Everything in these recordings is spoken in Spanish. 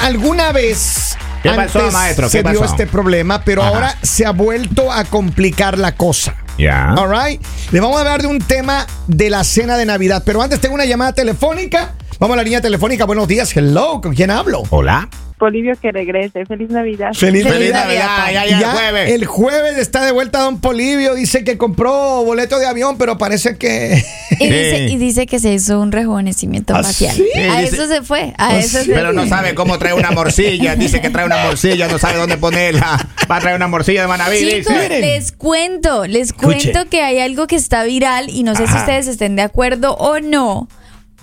alguna vez ¿Qué pasó, antes maestro? ¿Qué se dio pasó? este problema, pero Ajá. ahora se ha vuelto a complicar la cosa. Ya. All right. Le vamos a hablar de un tema de la cena de Navidad, pero antes tengo una llamada telefónica. Vamos a la línea telefónica. Buenos días. Hello. ¿Con quién hablo? Hola. Polivio que regrese. Feliz Navidad. Feliz, Feliz Navidad. Navidad, ya, ya, el jueves. el jueves está de vuelta Don Polivio. Dice que compró boleto de avión, pero parece que. Y, dice, Sí. y dice que se hizo un rejuvenecimiento ¿Ah, facial. sí? A dice- eso se fue. A ¿Ah, eso sí? se Pero no sabe cómo trae una morcilla. Dice que trae una morcilla, no sabe dónde ponerla. Va a traer una morcilla de Manaví. Chicos, dice. Les cuento, les Escuche. cuento que hay algo que está viral y no sé si ustedes estén de acuerdo o no,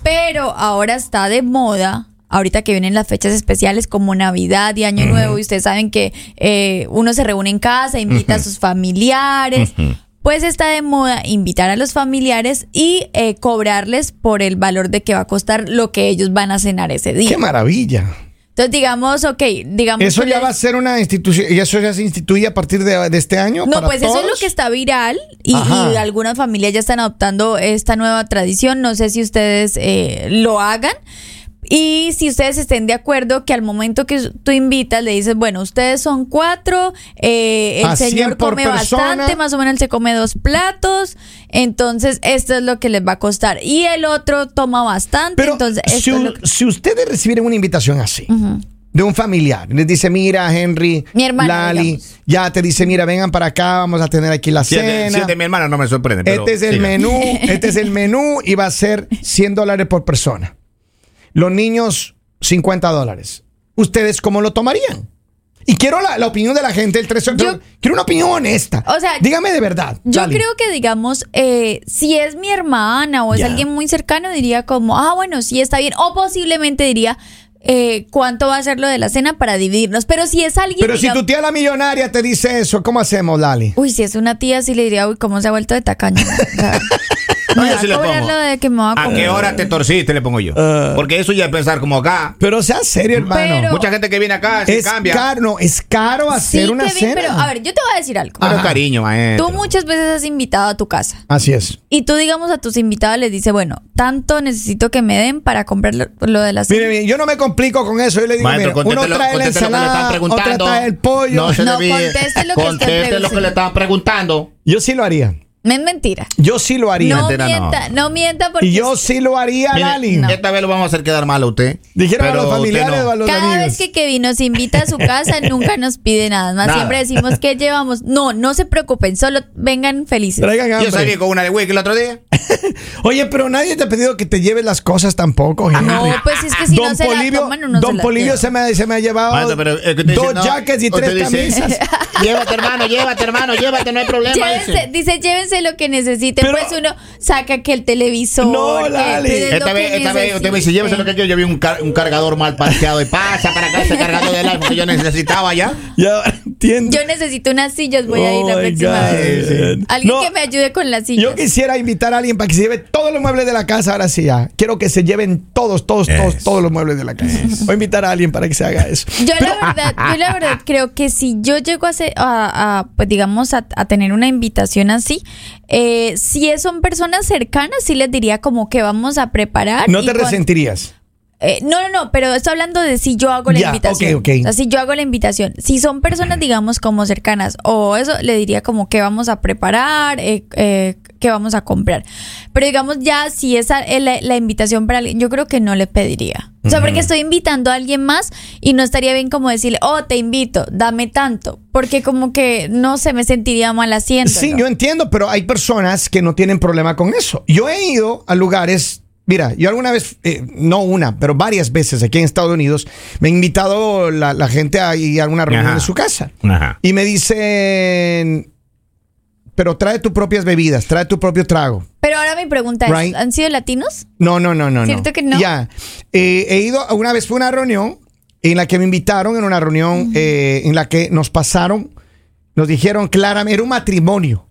pero ahora está de moda. Ahorita que vienen las fechas especiales como Navidad y Año Nuevo y ustedes saben que eh, uno se reúne en casa, invita a sus familiares, pues está de moda invitar a los familiares y eh, cobrarles por el valor de que va a costar lo que ellos van a cenar ese día. ¡Qué maravilla! Entonces digamos, ok, digamos... Eso ya va a ser una institución. ¿Y eso ya se instituye a partir de, de este año? No, para pues eso es lo que está viral y, y algunas familias ya están adoptando esta nueva tradición. No sé si ustedes eh, lo hagan. Y si ustedes estén de acuerdo que al momento que tú invitas le dices, bueno, ustedes son cuatro, eh, el A 100 señor come persona. bastante, más o menos él se come dos platos, entonces esto es lo que les va a costar. Y el otro toma bastante, Pero entonces si, esto es lo que- si ustedes reciben una invitación así, de un familiar, les dice, mira, Henry, Mi hermana, Lali, digamos. ya te dice, mira, vengan para acá, vamos a tener aquí la Si es, de, cena. si es de mi hermana, no me sorprende. pero Este es el siga. menú, este es el menú y va a ser 100 dólares por persona. Los niños, 50 dólares. ¿Ustedes cómo lo tomarían? Y quiero la, la opinión de la gente, el 3 Yo- Quiero una opinión honesta. O sea, dígame de verdad. Yo creo que, digamos, eh, si es mi hermana o es alguien muy cercano, diría como, ah, bueno, sí está bien. O posiblemente diría, eh, ¿cuánto va a ser lo de la cena para dividirnos? Pero si es alguien. Pero si tu tía la millonaria te dice eso, ¿cómo hacemos, Lali? Uy, si es una tía, sí le diría, uy, ¿cómo se ha vuelto de tacaño? No, yo sí a le cobrar pongo. lo de que me va a ¿A comer. qué hora te torciste? Le pongo yo. Ah. Porque eso ya es pensar como acá. Pero sea serio, hermano. Pero- Mucha gente que viene acá se es cambia. caro, no, es caro hacer Sí, una Kevin, cena. pero a ver, yo te voy a decir algo. Pero cariño, maestro. Tú muchas veces has invitado a tu casa. Así es. Y tú, digamos, a tus invitados les dices, bueno, tanto necesito que me den para comprar lo, lo de la cena. Mire, mire, yo no me complico con eso. Yo le digo, Maestro, mira, uno trae la contéstelo lo que le ensalada, están preguntando. otra trae el pollo. No se conteste lo que lo que le estaban preguntando. Yo sí lo haría. Es mentira. Yo sí lo haría. No Mentira, no. mienta, no mienta porque y yo sí lo haría, Mire, Lali. Esta vez lo vamos a hacer quedar mal a usted. Dijeron a Pero los usted familiares no. o a los cada amigos. vez que Kevin nos invita a su casa nunca nos pide nada más. Nada. Siempre decimos que llevamos. No, no se preocupen, solo vengan felices. Traigan Yo salí con una de wiki el otro día. Oye, pero nadie te ha pedido que te lleves las cosas tampoco, Henry. No, pues es que si Don no se la toman, uno Don se la Polivio lleva. se me, se me ha llevado Maestro, pero es que usted dos no, jackets y usted tres dice, camisas. llévate, hermano, llévate, hermano, llévate, no hay problema. Llévense, dice. dice, llévense lo que necesiten. Pero- pues uno saca que el televisor. No, lo Esta vez, esta vez usted me dice, llévese lo que quiero. Yo vi un, car- un cargador mal parqueado y pasa para acá ese cargador del iPhone que yo necesitaba ya. Ya entiendo. Yo necesito unas sillas, voy a ir la Oh, próxima vez. Alguien No, que me ayude con las sillas. Yo quisiera invitar a alguien para que se lleve todos los muebles de la casa. Ahora sí, ya. Quiero que se lleven todos, todos, todos, todos los muebles de la casa. Voy a invitar a alguien para que se haga eso. Yo la verdad, yo la verdad creo que si yo llego a, hacer- a- a, pues digamos a, a tener una invitación así, eh, si es- son personas cercanas, sí les diría como que vamos a preparar. No te con- resentirías. Eh, no, no, no, pero estoy hablando de si yo hago la invitación. O sea, si yo hago la invitación. Si son personas, digamos, como cercanas o eso, le diría como que vamos a preparar, eh, eh, que vamos a comprar. Pero digamos, ya si esa es la, la invitación para alguien, yo creo que no le pediría. O sea, porque estoy invitando a alguien más y no estaría bien como decirle, oh, te invito, dame tanto. Porque como que no se me sentiría mal haciendo. Sí, yo entiendo, pero hay personas que no tienen problema con eso. Yo he ido a lugares. Mira, yo alguna vez, eh, no una, pero varias veces aquí en Estados Unidos, me ha invitado la, la gente a ir a una reunión Ajá. en su casa. Ajá. Y me dicen, pero trae tus propias bebidas, trae tu propio trago. Pero ahora mi pregunta es, Right. ¿han sido latinos? No, no, no, no. ¿Cierto no. que no? Ya. Eh, he ido, una vez fue una reunión en la que me invitaron, en una reunión eh, en la que nos pasaron, nos dijeron claramente, era un matrimonio.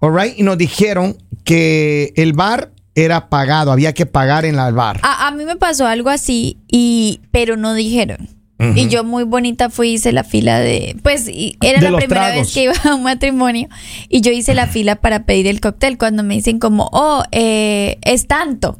All right? Y nos dijeron que el bar era pagado, había que pagar en el bar. A, a mí me pasó algo así, y pero no dijeron. Y yo muy bonita fui, hice la fila de... Pues y era De la primera tragos. vez que iba a un matrimonio y yo hice la fila para pedir el cóctel cuando me dicen como, oh, eh, es tanto.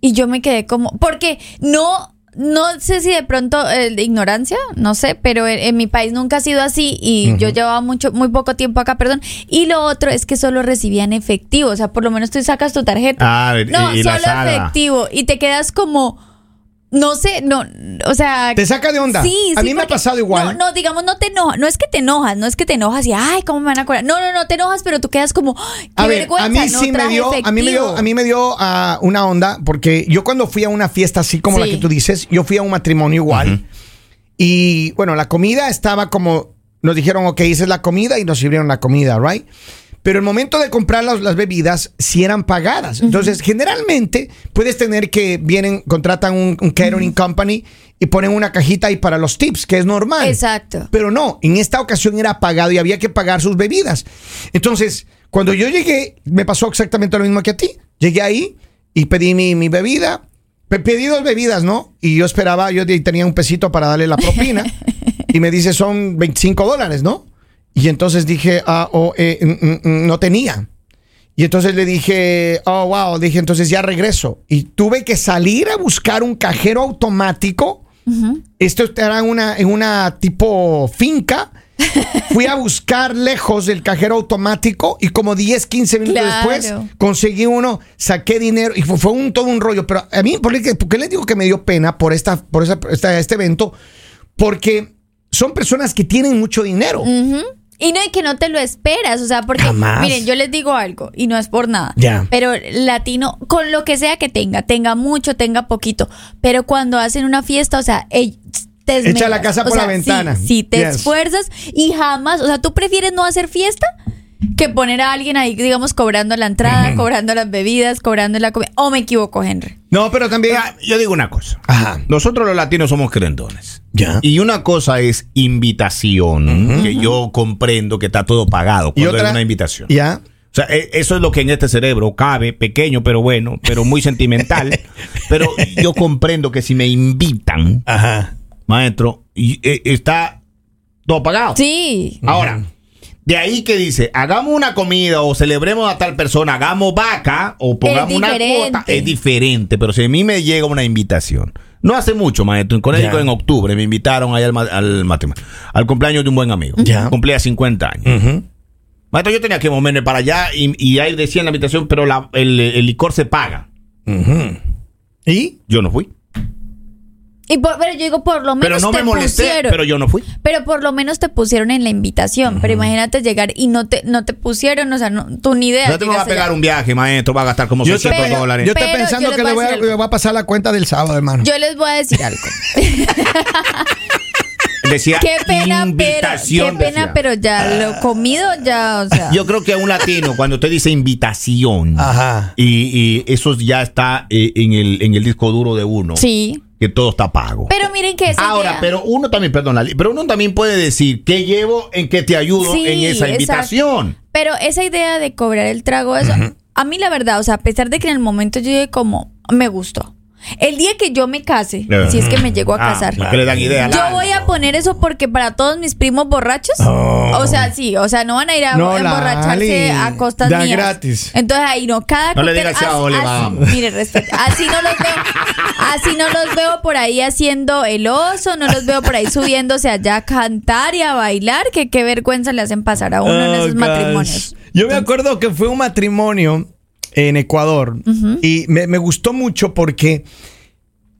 Y yo me quedé como... Porque no... no sé si de pronto eh, de ignorancia, no sé, pero en, en mi país nunca ha sido así y yo llevaba mucho, muy poco tiempo acá, perdón. Y lo otro es que solo recibían efectivo, o sea, por lo menos tú sacas tu tarjeta. Ah, y- no, y la solo efectivo y te quedas como, no sé, no, o sea, Te saca de onda. Sí, A sí, mí me ha pasado igual. No, no, digamos, no te enojas, no es que te enojas, no es que te enojas y ay, cómo me van a cobrar. No, no, no te enojas, pero tú quedas como, "Ay, qué A ver, vergüenza, a mí no sí me dio, a mí me dio, efectivo". a mí me dio ah, una onda porque yo cuando fui a una fiesta así como la que tú dices, yo fui a un matrimonio igual y bueno, la comida estaba como nos dijeron, ok, esa es la comida y nos sirvieron la comida, right? Pero el momento de comprar las, las bebidas sí eran pagadas. Entonces, generalmente puedes tener que vienen, contratan un, un catering company y ponen una cajita ahí para los tips, que es normal. Exacto. Pero no, en esta ocasión era pagado y había que pagar sus bebidas. Entonces, cuando yo llegué, me pasó exactamente lo mismo que a ti. Llegué ahí y pedí mi, mi bebida. Pe- Pedí dos bebidas, ¿no? Y yo esperaba, yo tenía un pesito para darle la propina. y me dice, son 25 dólares, ¿no? Y entonces dije, ah, oh, eh, mm, mm, mm, no tenía. Y entonces le dije, oh, wow, dije, entonces ya regreso. Y tuve que salir a buscar un cajero automático. Esto era en una, en una tipo finca. Fui a buscar lejos el cajero automático y como 10, 15 minutos Claro. después conseguí uno, saqué dinero y fue, un, todo un rollo. Pero a mí, ¿por qué, por qué les digo que me dio pena por, esta, por esta- este evento? Porque son personas que tienen mucho dinero. Ujú. Y no, y que no te lo esperas, o sea, porque, Jamás. miren, yo les digo algo, y no es por nada, Ya. pero latino, con lo que sea que tenga, tenga mucho, tenga poquito, pero cuando hacen una fiesta, o sea, ey, te Echa la casa o por la sí, ventana. Sí, te Yes. esfuerzas y jamás, o sea, tú prefieres no hacer fiesta que poner a alguien ahí, digamos, cobrando la entrada, cobrando las bebidas, cobrando la comida, o me equivoco, Henry. No, pero también... Yo digo una cosa. Ajá. Nosotros los latinos somos crentones. Ya. Y una cosa es invitación, que yo comprendo que está todo pagado Y cuando otra... es una invitación. Ya. O sea, e- eso es lo que en este cerebro cabe, pequeño, pero bueno, pero muy sentimental. pero yo comprendo que si me invitan, Ajá. maestro, y, eh, está todo pagado. Sí. Ahora, de ahí que dice, hagamos una comida o celebremos a tal persona, hagamos vaca o pongamos una cuota, es diferente. Pero si a mí me llega una invitación, no hace mucho, maestro, en Connecticut Ya. en octubre me invitaron ahí al, al matrimonio, al cumpleaños de un buen amigo. Ya. Cumplía 50 años. Maestro, yo tenía que moverme para allá y, y ahí decía en la invitación, pero la- el, el licor se paga. ¿Y? Yo no fui. Y por- pero yo digo, por lo menos Pero no te me molesté, pusieron. pero yo no fui. Pero por lo menos te pusieron en la invitación. Pero imagínate llegar y no te, no te pusieron, o sea, no, tú ni idea. No te vas a pegar allá. un viaje, maestro, va a gastar como Yo 600 Pero- dólares. Yo estoy pensando yo que le voy voy a voy a pasar la cuenta del sábado, hermano. Yo les voy a decir algo. Decía qué pena, pero, qué invitación. pena, decía. pero ya lo comido, ya, o sea. Yo creo que a un latino, cuando usted dice invitación, Ajá. y, y eso ya está eh, en, el, en el disco duro de uno, sí. que todo está pago. Pero miren que esa Ahora, idea- pero uno también, perdón, pero uno también puede decir, ¿qué llevo en que te ayudo Sí, en esa exacto. invitación? Pero esa idea de cobrar el trago, eso, a mí la verdad, o sea, a pesar de que en el momento yo dije como, me gustó. El día que yo me case, si es que me llego a Ah, casar, que le dan idea. yo voy a poner eso porque para todos mis primos borrachos, o sea, sí, o sea, no van a ir a No, emborracharse a costas da mías. gratis. Entonces ahí no, cada No le digas chao, así- le así- vamos. Mire, respeto, así no los veo, así no los veo por ahí haciendo el oso, no los veo por ahí subiéndose allá a cantar y a bailar, que qué vergüenza le hacen pasar a uno en Oh, esos gosh. matrimonios. Yo me acuerdo que fue un matrimonio en Ecuador y me, me gustó mucho porque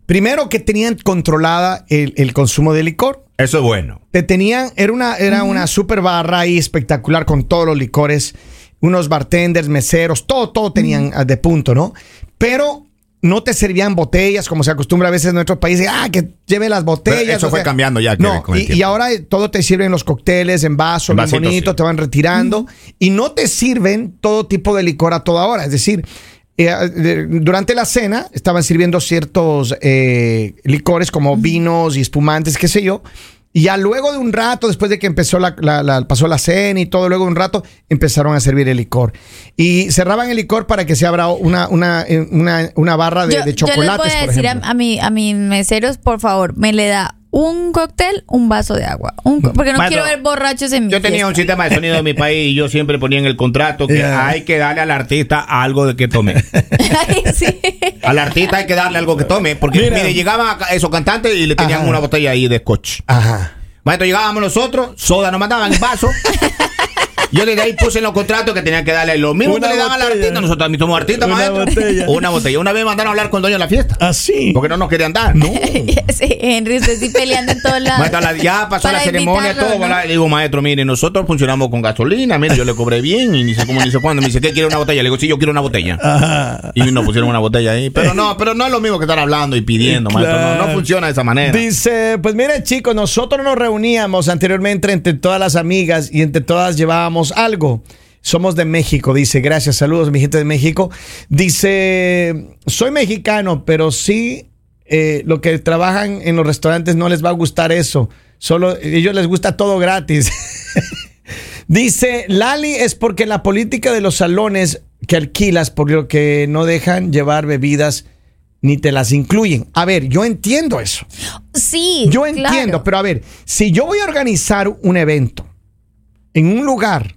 primero que tenían controlada el, el consumo de licor. Eso es bueno. Te tenían, era una, era una super barra ahí espectacular con todos los licores, unos bartenders, meseros, todo, todo tenían ah, de punto, ¿no? Pero no te servían botellas, como se acostumbra a veces en nuestros países, ah, que lleve las botellas. Pero eso o fue sea, cambiando ya que- No, con el y, ahora todo te sirven los cócteles en vaso, En bien vasitos, bonito, sí. te van retirando y no te sirven todo tipo de licor a toda hora. Es decir, eh, durante la cena estaban sirviendo ciertos eh, licores como vinos y espumantes, qué sé yo. Y ya luego de un rato, después de que empezó la, la- la- pasó la cena y todo, luego de un rato empezaron a servir el licor. Y cerraban el licor para que se abra una, una, eh, una, una barra de, yo, de yo les voy chocolates, a por decir a, ejemplo. a mi- a mis meseros, por favor, me le da un cóctel, un vaso de agua. Un co- porque no Maestro, quiero ver borrachos en mi Yo tenía un sistema de sonido en mi país y yo siempre ponía en el contrato que Yeah. hay que darle al artista algo de que tome. Ay, sí. Al artista hay que darle algo que tome. Porque, Mira. mire, llegaban a esos cantantes y le tenían Ajá. una botella ahí de scotch. Ajá. Maestro, llegábamos nosotros, soda nos mandaban en vaso. Yo desde ahí puse en los contratos que tenían que darle lo mismo Una que le daban al artista. Nosotros también somos artistas, Una maestro. botella. Una botella. Una vez mandaron a hablar con el dueño de la fiesta. Así. Porque no nos querían dar. No. Sí, Henry, usted sí peleando en todos lados. Maestro, la- ya pasó Para la ceremonia, todo. ¿no? digo, maestro, mire, nosotros funcionamos con gasolina. Mire, yo le cobré bien y ni sé cómo ni sé cuándo. Me dice, ¿qué quiere una botella? Le digo, sí, yo quiero una botella. Ajá. Y nos pusieron una botella ahí. Pero no, pero no es lo mismo que estar hablando y pidiendo, maestro. No, no funciona de esa manera. Dice, pues mire chicos, nosotros nos reuníamos anteriormente entre todas las amigas y entre todas llevábamos algo. Somos de México, dice, gracias, saludos mi gente de México. Dice, soy mexicano, pero sí, eh, lo que trabajan en los restaurantes no les va a gustar eso. Solo a ellos les gusta todo gratis. Dice, Lali es porque la política de los salones que alquilas, por lo que no dejan llevar bebidas ni te las incluyen. A ver, yo entiendo eso. Sí. Yo claro. entiendo, pero a ver, si yo voy a organizar un evento en un lugar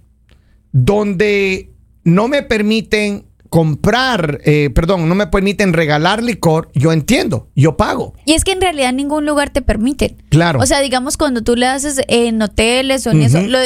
donde no me permiten comprar, eh, perdón, no me permiten regalar licor, yo entiendo, yo pago. Y es que en realidad ningún lugar te permite. Claro. O sea, digamos, cuando tú le haces en hoteles o en eso, lo-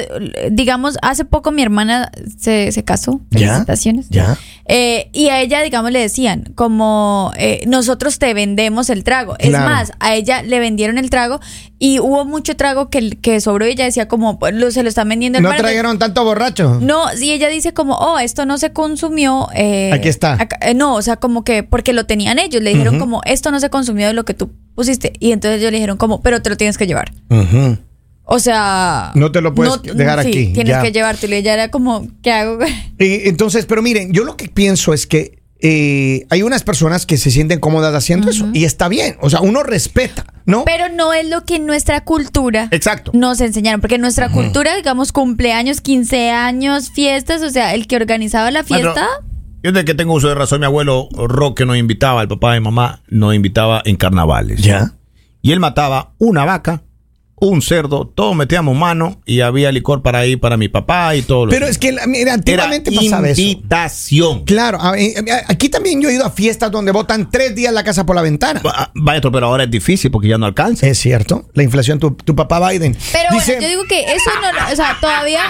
digamos, hace poco mi hermana se, se casó. ¿Ya? Felicitaciones. Ya. Eh, y a ella, digamos, le decían, como eh, nosotros te vendemos el trago. Es más, a ella le vendieron el trago y hubo mucho trago que, que sobró y ella decía, como, pues, lo, se lo están vendiendo. No trajeron tanto borracho. No, sí, ella dice como, oh, esto no se consumió. eh, Aquí está. acá- eh, no, o sea, como que porque lo tenían ellos. Le dijeron como, esto no se consumió de lo que tú pusiste. Y entonces ellos le dijeron como, pero te lo tienes que llevar. O sea... No te lo puedes dejar sí, aquí, tienes ya. que llevártelo. Y ella era como, ¿qué hago? Y entonces, pero miren, yo lo que pienso es que eh, hay unas personas que se sienten cómodas haciendo eso y está bien. O sea, uno respeta, ¿no? Pero no es lo que en nuestra cultura Exacto. nos enseñaron. Porque en nuestra cultura, digamos, cumpleaños, 15 años, fiestas, o sea, el que organizaba la fiesta... Yo desde que tengo uso de razón, mi abuelo Roque nos invitaba, el papá de mamá nos invitaba en carnavales. Ya. Y él mataba una vaca, un cerdo, todos metíamos mano y había licor para ahí para mi papá y todo lo Pero es que, mira, Era antiguamente pasaba eso. invitación. Claro, a- eh, aquí también yo he ido a fiestas donde botan tres días la casa por la ventana. Va- Maestro, pero ahora es difícil porque ya no alcanza. Es cierto, la inflación, tu, tu papá Biden. Pero dice, bueno, yo digo que eso no, lo- o sea, todavía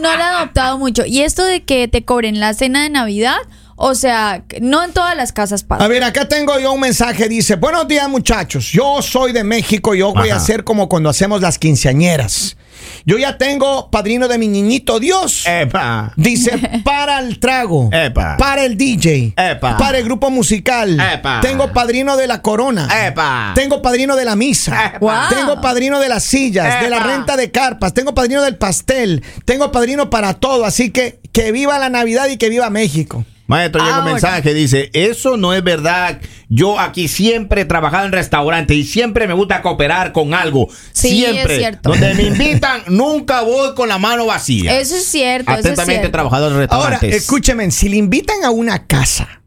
no lo han adoptado mucho. Y esto de que te cobren la cena de Navidad, o sea, que no en todas las casas pasa. A ver, acá tengo yo un mensaje, dice, buenos días muchachos, yo soy de México, yo voy a hacer como cuando hacemos las quinceañeras. Yo ya tengo padrino de mi niñito Dios. Epa. Dice, para el trago, Epa. para el DJ, Epa. para el grupo musical. Epa. Tengo padrino de la corona. Epa. Tengo padrino de la misa. Epa. Wow. Tengo padrino de las sillas, de la renta de carpas. Tengo padrino del pastel. Tengo padrino para todo. Así que que viva la Navidad y que viva México. Maestro, llega un mensaje, dice, eso no es verdad. Yo aquí siempre he trabajado en restaurantes y siempre me gusta cooperar con algo. Sí, siempre. es cierto. Donde me invitan, nunca voy con la mano vacía. Eso es cierto, eso es Atentamente cierto. trabajador en Ahora, restaurantes. escúcheme, si le invitan a una casa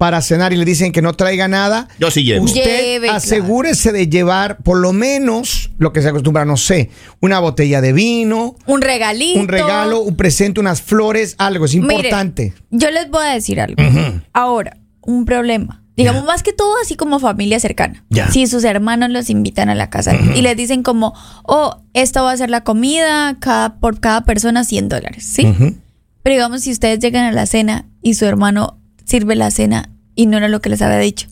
para cenar y le dicen que no traiga nada, Yo sí llevo. usted Lleve, claro. asegúrese de llevar por lo menos lo que se acostumbra, no sé, una botella de vino, Un regalito. un regalo, un presente, unas flores, algo. Es Mire, importante. yo les voy a decir algo. Ahora, un problema. Digamos, más que todo así como familia cercana. Ya. Si sus hermanos los invitan a la casa y les dicen como, oh, esta va a ser la comida cada, por cada persona 100 dólares, ¿sí? Pero digamos, si ustedes llegan a la cena y su hermano sirve la cena y no era lo que les había dicho.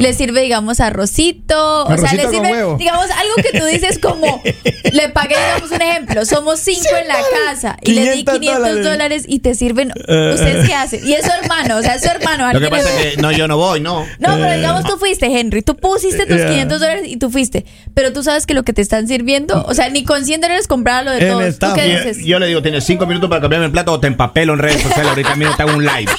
Le sirve, digamos, arrocito. o sea, Arrocito le sirve, huevo. digamos, algo que tú dices como, le pagué, digamos, un ejemplo, somos cinco en la casa y le di 500 500 dólares. dólares y te sirven, ¿ustedes qué hacen? Y es su hermano, o sea, es su hermano. Lo que alguien pasa es que no, yo no voy, no. No, pero digamos tú fuiste, Henry. Tú pusiste tus Yeah. 500 dólares y tú fuiste. Pero tú sabes que lo que te están sirviendo, o sea, ni con 100 dólares compraba lo de El todos. ¿Tú staff. qué Yo, dices? yo le digo, tienes cinco minutos para cambiarme el plato o te empapelo en redes sociales. Ahorita mismo te hago un live.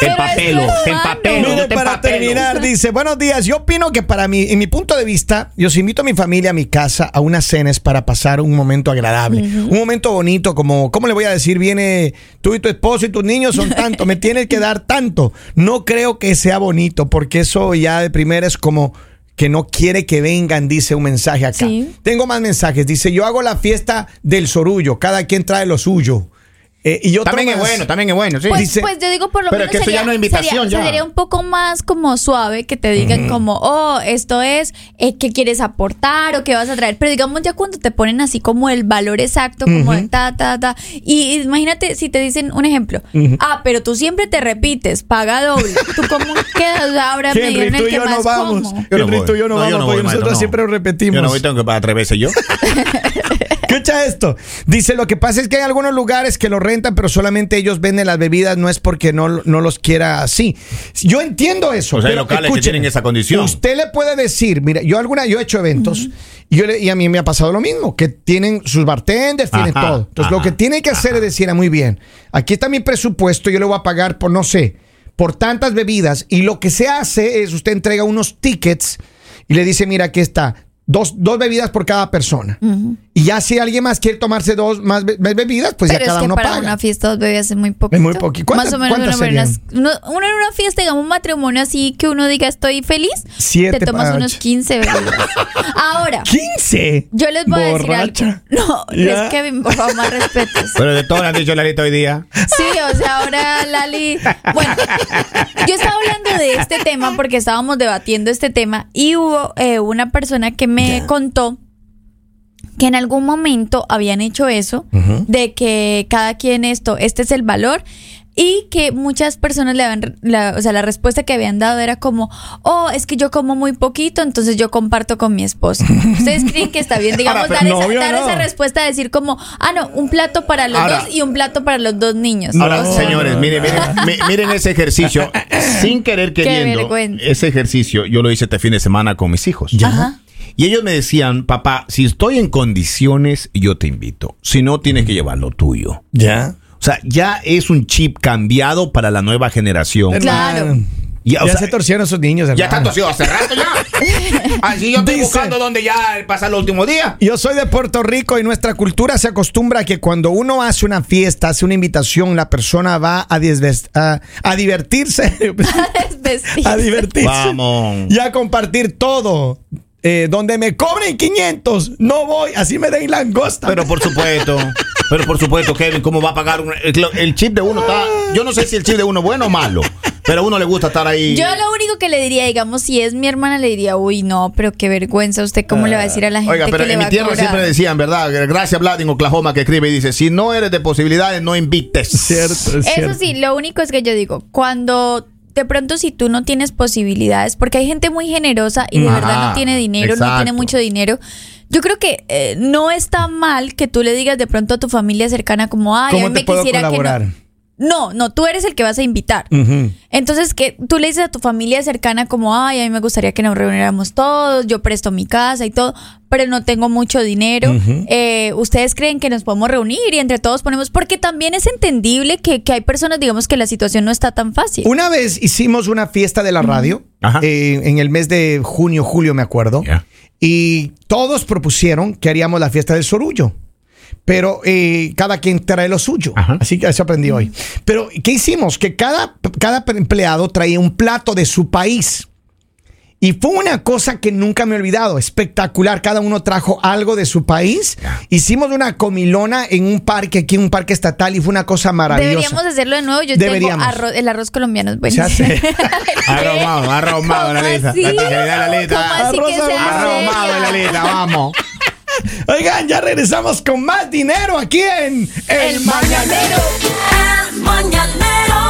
Te empapelo, te empapelo, Mire, te para empapelo. terminar, dice, buenos días, yo opino que para mí, en mi punto de vista, yo os invito a mi familia a mi casa a unas cenas para pasar un momento agradable, un momento bonito, como, ¿cómo le voy a decir? Viene tú y tu esposo y tus niños son tanto, me tienes que dar tanto. No creo que sea bonito, porque eso ya de primera es como que no quiere que vengan, dice un mensaje acá. Sí. Tengo más mensajes. Dice, yo hago la fiesta del sorullo, cada quien trae lo suyo. Eh, y También es bueno, también es bueno, sí. Pues, Dice- pues yo digo por lo Pero menos es que eso sería, ya no es invitación, sería- ya. sería un poco más como suave que te digan como, oh, esto es, eh, ¿qué quieres aportar o qué vas a traer? Pero digamos ya cuando te ponen así como el valor exacto, como de ta, ta, ta. Y imagínate si te dicen un ejemplo, ah, pero tú siempre te repites, paga doble. ¿Tú cómo quedas? Ahora me Henry, dieron tú el y que yo no más vamos. como. Yo no Henry, voy. tú y yo no, No, yo vamos, no porque voy, nosotros siempre repetimos. Yo no voy, tengo que pagar tres veces yo. Escucha esto. Dice, lo que pasa es que hay algunos lugares que lo rentan, pero solamente ellos venden las bebidas, no es porque no, no los quiera así. Yo entiendo eso. O sea, hay locales que escúcheme, tienen esa condición. Usted le puede decir, mira, yo alguna, yo he hecho eventos y, yo le- y a mí me ha pasado lo mismo, que tienen sus bartenders, tienen todo. Entonces, lo que tiene que hacer es decir, ah, muy bien, aquí está mi presupuesto, yo le voy a pagar por, no sé, por tantas bebidas. Y lo que se hace es, usted entrega unos tickets y le dice, mira, aquí está. Dos, dos bebidas por cada persona. Y ya si alguien más quiere tomarse dos más be- be- bebidas, pues Pero ya es cada que uno para paga. una fiesta dos bebidas es muy poquito. Es muy poqui- ¿Cuántas- Más o menos uno, en una- serían? uno- uno en una fiesta, digamos un matrimonio así que uno diga estoy feliz, Siete te tomas unos 15 bebidas. Ahora, 15. yo les voy a decir algo. No, Ya. es que por favor más respetos. Pero de todo le han dicho Lalita hoy día. Sí, o sea, ahora Lali. Bueno, yo estaba hablando de este tema porque estábamos debatiendo este tema y hubo eh, una persona que me contó que en algún momento habían hecho eso, de que cada quien esto, este es el valor. Y que muchas personas le habían, la, o sea, la respuesta que habían dado era como, oh, es que yo como muy poquito, entonces yo comparto con mi esposo. ¿Ustedes creen que está bien, digamos, Ahora, dar, esa, dar no. esa respuesta, decir como, ah, no, un plato para los Ahora- dos y un plato para los dos niños? Ahora, O sea, señores, miren, miren, mi- miren ese ejercicio. Sin querer queriendo, ese ejercicio yo lo hice este fin de semana con mis hijos. Ajá. Y ellos me decían, papá, si estoy en condiciones, yo te invito. Si no, tienes que llevar lo tuyo. Ya. O sea, ya es un chip cambiado para la nueva generación. Claro. Ya, Ya, o sea, se torcieron esos niños, Ya hermano. está torcido hace rato ya. Así yo estoy Dice- buscando donde ya pasa el último día. Yo soy de Puerto Rico y nuestra cultura se acostumbra a que cuando uno hace una fiesta, hace una invitación, la persona va a, a, a divertirse. A divertirse. Vamos. Y a compartir todo. Eh, donde me cobren 500, no voy, así me den langosta. Pero por supuesto, pero por supuesto, Kevin, ¿cómo va a pagar? un- el, el chip de uno está. Yo no sé si el chip de uno es bueno o malo, pero a uno le gusta estar ahí. Yo lo único que le diría, digamos, si es mi hermana, le diría, uy, no, pero qué vergüenza, ¿usted cómo le va a decir a la gente Oiga, pero que le en va mi tierra siempre decían, ¿verdad? Gracias, Vlad, en Oklahoma, que escribe y dice: Si no eres de posibilidades, no invites. Cierto, es Eso cierto. sí, lo único es que yo digo, cuando de pronto si tú no tienes posibilidades, porque hay gente muy generosa y de Ajá, verdad no tiene dinero, no tiene mucho dinero. Yo creo que eh, no está mal que tú le digas de pronto a tu familia cercana como, ay, a ¿Cómo mí te me puedo quisiera colaborar? que no. No, no, tú eres el que vas a invitar. Entonces, que tú le dices a tu familia cercana como, ay, a mí me gustaría que nos reuniéramos todos, yo presto mi casa y todo, pero no tengo mucho dinero. Eh, ¿Ustedes creen que nos podemos reunir y entre todos ponemos? Porque también es entendible que, que hay personas, digamos, que la situación no está tan fácil. Una vez hicimos una fiesta de la radio eh, en el mes de junio, julio, me acuerdo. Y todos propusieron que haríamos la fiesta del sorullo. Pero eh, cada quien trae lo suyo. Ajá. Así que eso aprendí hoy. Pero, ¿qué hicimos? Que cada, cada empleado traía un plato de su país. Y fue una cosa que nunca me he olvidado, espectacular. Cada uno trajo algo de su país. Hicimos una comilona en un parque, aquí en un parque estatal, y fue una cosa maravillosa. Deberíamos hacerlo de nuevo. Yo Deberíamos. tengo arroz, el arroz colombiano es hace. Arromado, arromado la ¿Cómo lista. La la ¿Cómo lista. Arromado en la lista, vamos. Oigan, ya regresamos con más dinero aquí en El, Mañanero. El Mañanero.